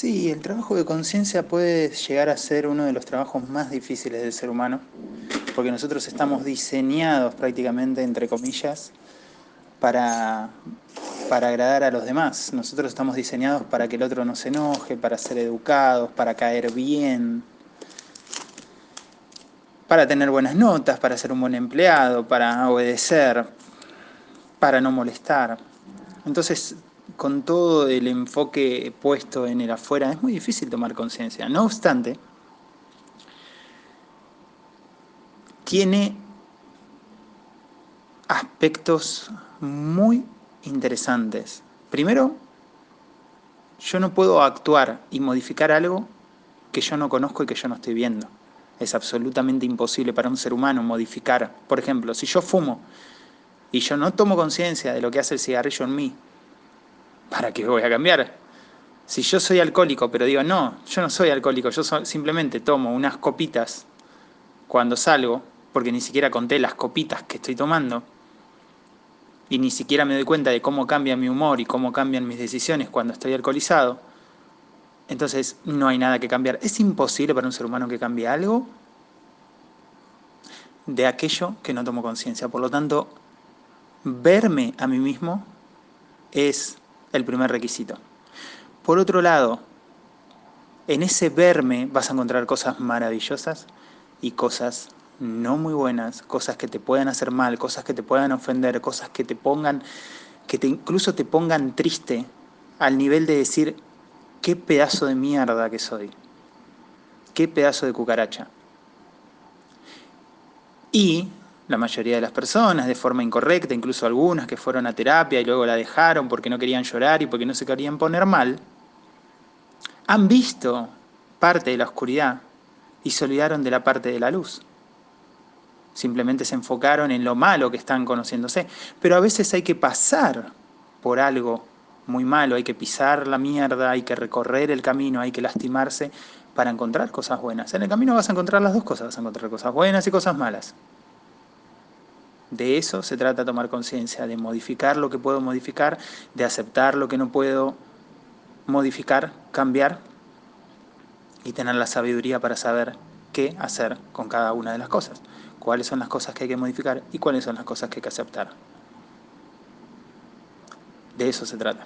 Sí, el trabajo de conciencia puede llegar a ser uno de los trabajos más difíciles del ser humano, porque nosotros estamos diseñados prácticamente, entre comillas, para, para agradar a los demás. Nosotros estamos diseñados para que el otro no se enoje, para ser educados, para caer bien, para tener buenas notas, para ser un buen empleado, para obedecer, para no molestar. Entonces, con todo el enfoque puesto en el afuera, es muy difícil tomar conciencia. No obstante, tiene aspectos muy interesantes. Primero, yo no puedo actuar y modificar algo que yo no conozco y que yo no estoy viendo. Es absolutamente imposible para un ser humano modificar. Por ejemplo, si yo fumo y yo no tomo conciencia de lo que hace el cigarrillo en mí, ¿para qué voy a cambiar? Si yo soy alcohólico, pero digo, no, yo no soy alcohólico, yo simplemente tomo unas copitas cuando salgo, porque ni siquiera conté las copitas que estoy tomando, y ni siquiera me doy cuenta de cómo cambia mi humor y cómo cambian mis decisiones cuando estoy alcoholizado, entonces no hay nada que cambiar. ¿Es imposible para un ser humano que cambie algo de aquello que no tomo conciencia? Por lo tanto, verme a mí mismo es el primer requisito. Por otro lado, en ese verme vas a encontrar cosas maravillosas y cosas no muy buenas, cosas que te puedan hacer mal, cosas que te puedan ofender, cosas que te pongan, que incluso te pongan triste al nivel de decir, qué pedazo de mierda que soy, qué pedazo de cucaracha. Y la mayoría de las personas de forma incorrecta, incluso algunas que fueron a terapia y luego la dejaron porque no querían llorar y porque no se querían poner mal, han visto parte de la oscuridad y se olvidaron de la parte de la luz. Simplemente se enfocaron en lo malo que están conociéndose. Pero a veces hay que pasar por algo muy malo, hay que pisar la mierda, hay que recorrer el camino, hay que lastimarse para encontrar cosas buenas. En el camino vas a encontrar las dos cosas, vas a encontrar cosas buenas y cosas malas. De eso se trata tomar conciencia, de modificar lo que puedo modificar, de aceptar lo que no puedo modificar, cambiar y tener la sabiduría para saber qué hacer con cada una de las cosas, cuáles son las cosas que hay que modificar y cuáles son las cosas que hay que aceptar. De eso se trata.